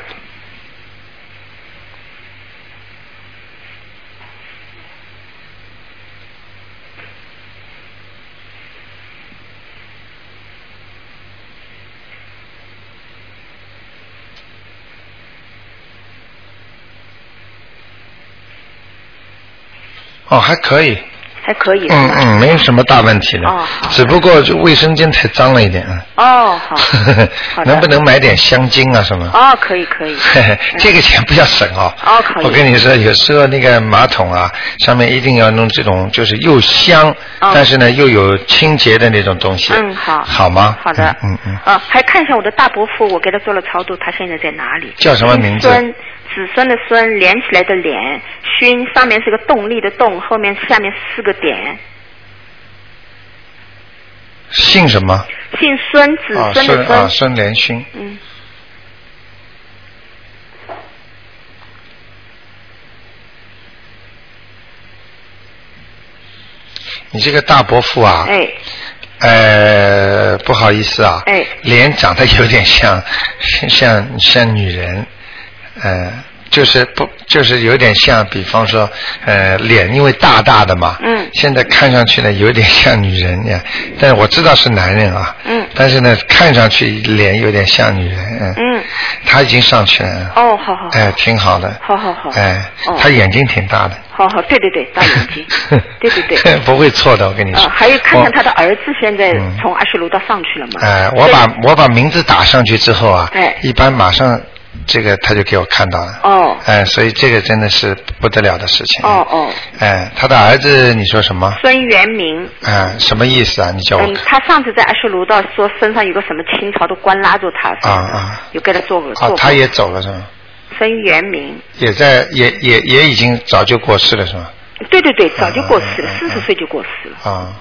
哦，还可以。还可以。嗯嗯，没有什么大问题的。哦只不过就卫生间太脏了一点。嗯哦，好。能不能买点香精啊什么？哦，可以可以。这个钱不要省哦。哦，可以。我跟你说，有时候那个马桶啊，上面一定要弄这种，就是又香，但是呢又有清洁的那种东西。嗯，好。好吗？好的。嗯嗯。啊，还看一下我的大伯父，我给他做了超度，他现在在哪里？叫什么名字孙，子孙的孙，连起来的连，勋上面是个动力的动，后面下面四个点，姓什么？姓孙，子啊，孙啊，孙连勋。嗯。你这个大伯父啊，哎，呃，不好意思啊，哎，脸长得有点像像像女人，呃，就是不就是有点像，比方说呃脸因为大大的嘛，嗯，现在看上去呢有点像女人呀，但是我知道是男人啊，嗯，但是呢看上去脸有点像女人，嗯，嗯，他已经上去了，哦，好好，哎，挺好的，好好好，哎哦，他眼睛挺大的，好好，对对对，大眼睛，对 对对，不会错的，我跟你说，啊，还有看看他的儿子现在嗯。从二十楼到上去了嘛？哎，我把我把名字打上去之后啊，哎一般马上这个他就给我看到了。哦。哎，所以这个真的是不得了的事情。哦哦，哎，他的儿子你说什么？孙元明，哎，什么意思啊？你叫我，他上次在二十楼道说身上有个什么清朝的官拉住他，啊啊有给他做过，做啊，他也走了是吗？孙元明，也在也也也已经早就过世了是吗？对对对，早就过世了，四十岁就过世了。啊。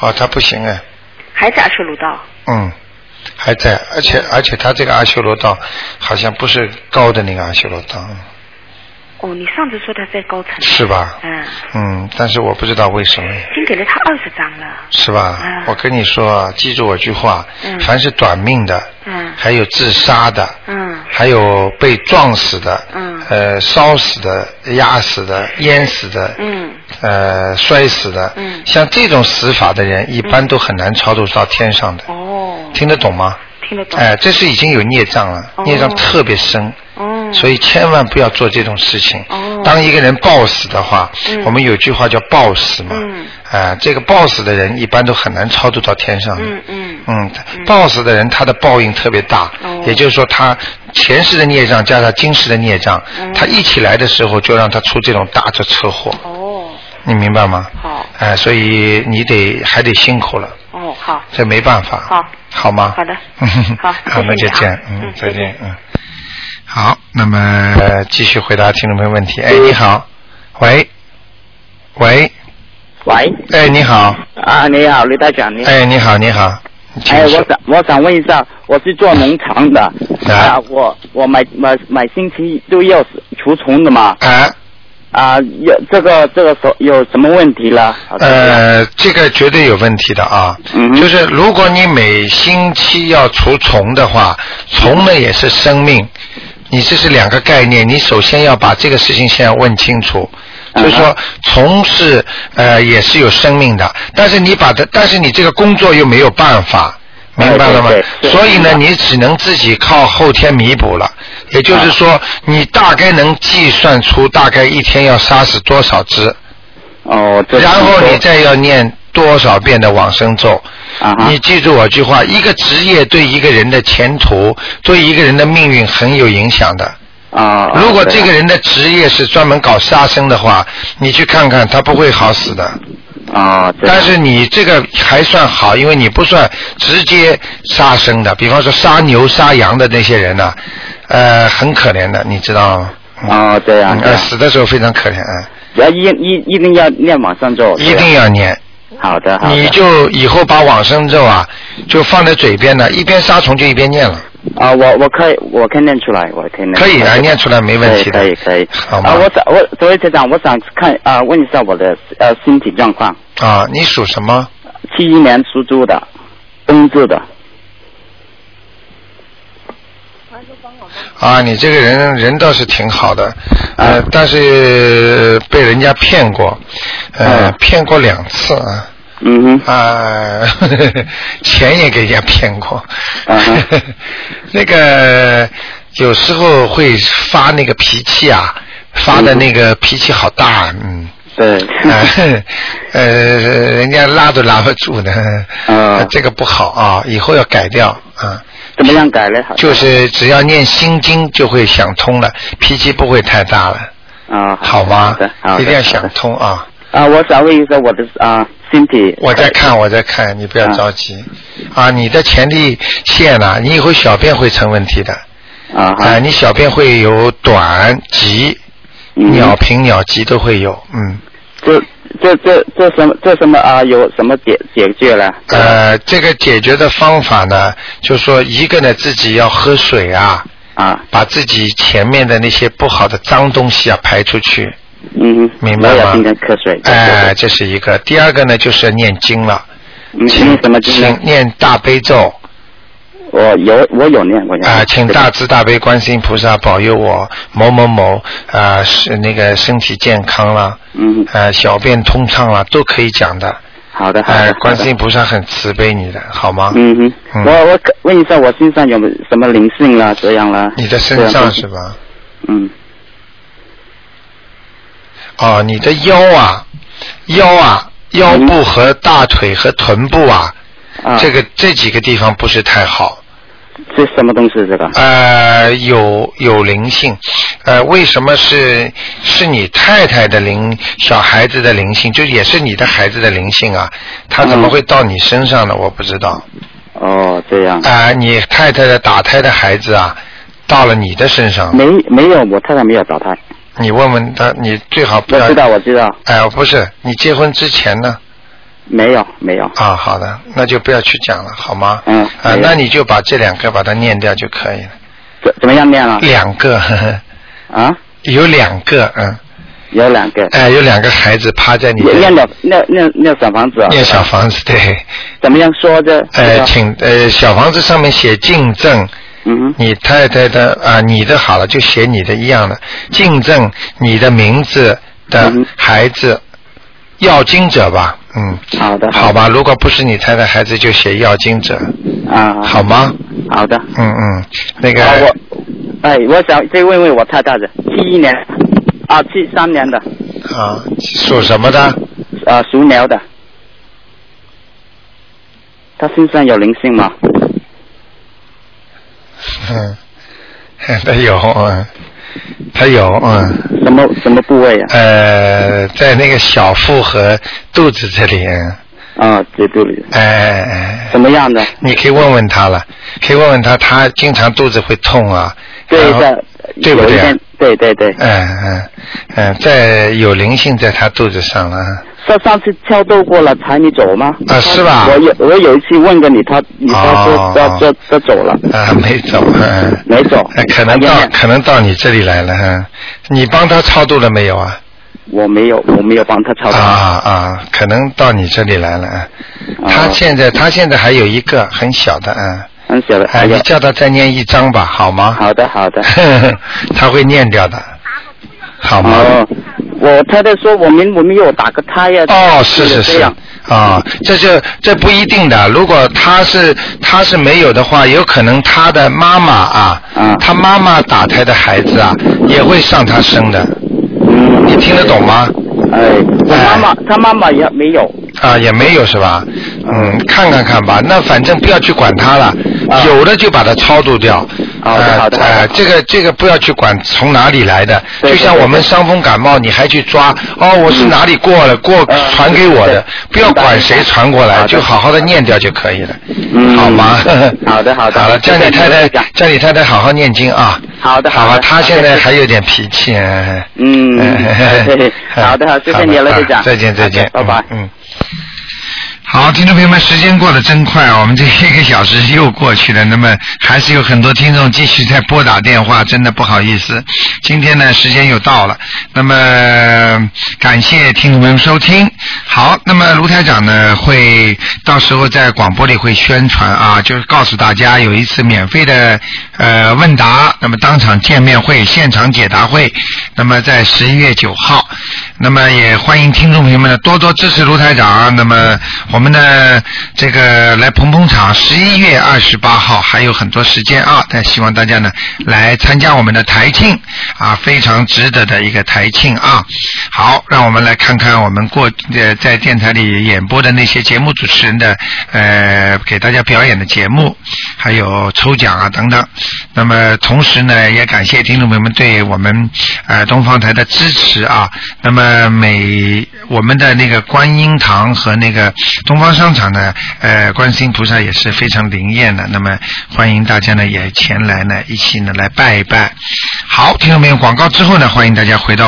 哦，他不行哎，还在阿修罗道，嗯，还在，而且而且他这个阿修罗道好像不是高的那个阿修罗道，哦，你上次说他在高层，是吧？嗯，嗯，但是我不知道为什么，已经给了他二十张了，是吧？嗯。我跟你说啊，记住我句话，嗯。凡是短命的，嗯。还有自杀的，嗯。还有被撞死的，嗯。呃，烧死的、压死的、淹死的，嗯。呃，摔死的，嗯。像这种死法的人，一般都很难超度到天上的，哦，听得懂吗？听得懂，哎、这是已经有孽障了，哦。孽障特别深，哦，所以千万不要做这种事情。哦。当一个人暴死的话，嗯。我们有句话叫暴死嘛，嗯。啊、这个暴死的人一般都很难超度到天上的。嗯嗯。嗯，暴死的人他的报应特别大，哦。也就是说他前世的孽障加上今世的孽障，嗯他一起来的时候就让他出这种大的车祸，哦。你明白吗？好，哎、所以你得还得辛苦了，哦好，这没办法。好，好吗？好的。好，那就这样，嗯嗯，再见，嗯。好，那么呃继续回答听众朋友问题。哎，你好，喂，喂，喂，哎，你好，啊，你好，李大讲，你好。哎，你好，你好，哎，我想我想问一下，我是做农场的，啊。啊，我我买买买星期都要除虫的嘛，啊，啊，有这个这个手有什么问题了？呃，这个绝对有问题的啊。嗯就是如果你每星期要除虫的话，虫呢也是生命，你这是两个概念。你首先要把这个事情先要问清楚。嗯就是说，从事呃也是有生命的，但是你把它，但是你这个工作又没有办法，明白了吗所以呢，你只能自己靠后天弥补了。也就是说，你大概能计算出大概一天要杀死多少只。哦，这然后你再要念多少遍的往生咒。啊哈你记住我句话，一个职业对一个人的前途、对一个人的命运很有影响的。啊，如果这个人的职业是专门搞杀生的话，你去看看，他不会好死的。啊，但是你这个还算好，因为你不算直接杀生的，比方说杀牛、杀羊的那些人呢、呃，很可怜的，你知道吗？嗯哦，这样嗯，这样呃死的时候非常可怜，啊，要一一一定要念往上咒。一定要念。好的好的。你就以后把往生咒啊，就放在嘴边呢，一边杀虫就一边念了。啊，我我可以，我可以念出来，我可以念。可以啊，念出来没问题的。可以可以。好吗啊，我想我作为台长，我想看啊，问一下我的呃身体状况。啊，你属什么？七一年属猪的，冬至的。啊，你这个人人倒是挺好的，呃，但是被人家骗过，呃，骗过两次啊。嗯哼。啊，钱也给人家骗过。嗯 那个有时候会发那个脾气啊，发的那个脾气好大，嗯。对。啊，呃，人家拉都拉不住的，啊，这个不好啊，以后要改掉啊。怎么样改呢？就是只要念心经就会想通了，脾气不会太大了，啊，好吗？一定要想通啊！啊，我想问一下我的啊身体。我在看，我在看，你不要着急啊！你的前列腺呢，你以后小便会成问题的啊啊！你小便会有短急、尿频、尿急都会有，嗯。这这这这什么这什么啊？有什么解解决了？呃，这个解决的方法呢，就说一个呢，自己要喝水啊，啊，把自己前面的那些不好的脏东西啊排出去，嗯，明白吗我要天？天喝水。哎、这是一个。第二个呢，就是念经了，念什么经请念大悲咒。我有我有念，我有。啊、请大慈大悲观世音菩萨保佑我某某某啊、是那个身体健康了，嗯，呃，小便通畅了，都可以讲的。好的好哎、的。观世音菩萨很慈悲你的，好吗？嗯哼，嗯我我可问一下，我身上有没有什么灵性啦？这样啦？你的身上是吧？嗯。哦，你的腰啊，腰啊，腰部和大腿和臀部啊，啊这个这几个地方不是太好。是什么东西？这个？呃，有有灵性，呃，为什么是是你太太的灵，小孩子的灵性，就也是你的孩子的灵性啊？他怎么会到你身上呢？我不知道。哦，这样。啊、你太太的打胎的孩子啊，到了你的身上。没没有，我太太没有打胎。你问问他，你最好不要。我知道，我知道。哎、不是，你结婚之前呢？没有，没有。啊，好的，那就不要去讲了，好吗？嗯。啊，那你就把这两个把它念掉就可以了。怎怎么样念啊？两个。呵 呵啊？有两个，嗯。有两个。哎，有两个孩子趴在你念了念念念小房子啊？念小房子，对。怎么样说的？呃，请呃，小房子上面写敬正。嗯你太太的啊，你的好了，就写你的一样的，敬赠你的名字的孩子，要经者吧，嗯。好的。好吧，如果不是你太太孩子，就写要经者。啊。好吗？好的。嗯嗯，那个。啊我，哎，我想再问问我太太的，七一年啊，七三年的。啊，属什么的？啊，属牛的。他身上有灵性吗？嗯，他有，嗯，他有，嗯。什么什么部位啊？呃，在那个小腹和肚子这里。啊，这肚里。哎哎哎。什么样的？你可以问问他了，可以问问他，他经常肚子会痛啊。对然对不对？对对对。嗯嗯嗯，在有灵性在他肚子上了。上上次敲豆过了，才你走吗？啊是吧我有我有一次问过你，他你说他这这走了。啊，没走，嗯。没走。呃可能到可能到你这里来了，嗯。你帮他超度了没有啊？我没有，我没有帮他超度。啊啊，可能到你这里来了，啊。他现在他现在还有一个很小的，嗯。很小的。哎，你叫他再念一张吧，好吗？好的好的。他会念掉的，好吗？哦，我太太说我们我们有打个胎呀。哦，是是是啊，这就这不一定的。如果他是他是没有的话，有可能他的妈妈啊，他妈妈打胎的孩子啊，也会上他生的。嗯。你听得懂吗？哎，他妈妈他妈妈也没有。啊，也没有是吧？嗯，看看看吧。那反正不要去管他了，有的就把它超度掉。好的好的呃，这个这个不要去管从哪里来的，就像我们伤风感冒，你还去抓哦，我是哪里过了过传给我的，不要管谁传过来，就好好的念掉就可以了，好吗？好 的好的。好 了，叫你太太叫你太太好好念经啊。好的，好吧，的。他现在还有点脾气。嗯嗯，好的，好，谢谢你，了队长。再见，再见，拜拜。嗯。好，听众朋友们，时间过得真快啊！我们这一个小时又过去了，那么还是有很多听众继续在拨打电话，真的不好意思。今天呢，时间又到了，那么感谢听众朋友收听。好，那么卢台长呢，会到时候在广播里会宣传啊，就是告诉大家有一次免费的呃问答，那么当场见面会、现场解答会，那么在十一月九号，那么也欢迎听众朋友们呢多多支持卢台长。那么我们呢这个来捧捧场，十一月二十八号还有很多时间啊，但希望大家呢来参加我们的台庆啊，非常值得的一个台庆啊。好，让我们来看看我们过呃在电台里演播的那些节目主持人的呃给大家表演的节目，还有抽奖啊等等。那么同时呢，也感谢听众朋友们对我们呃东方台的支持啊。那么每我们的那个观音堂和那个东方商场呢，呃，观世音菩萨也是非常灵验的。那么欢迎大家呢也前来呢一起呢来拜一拜。好，听众朋友，广告之后呢，欢迎大家回到。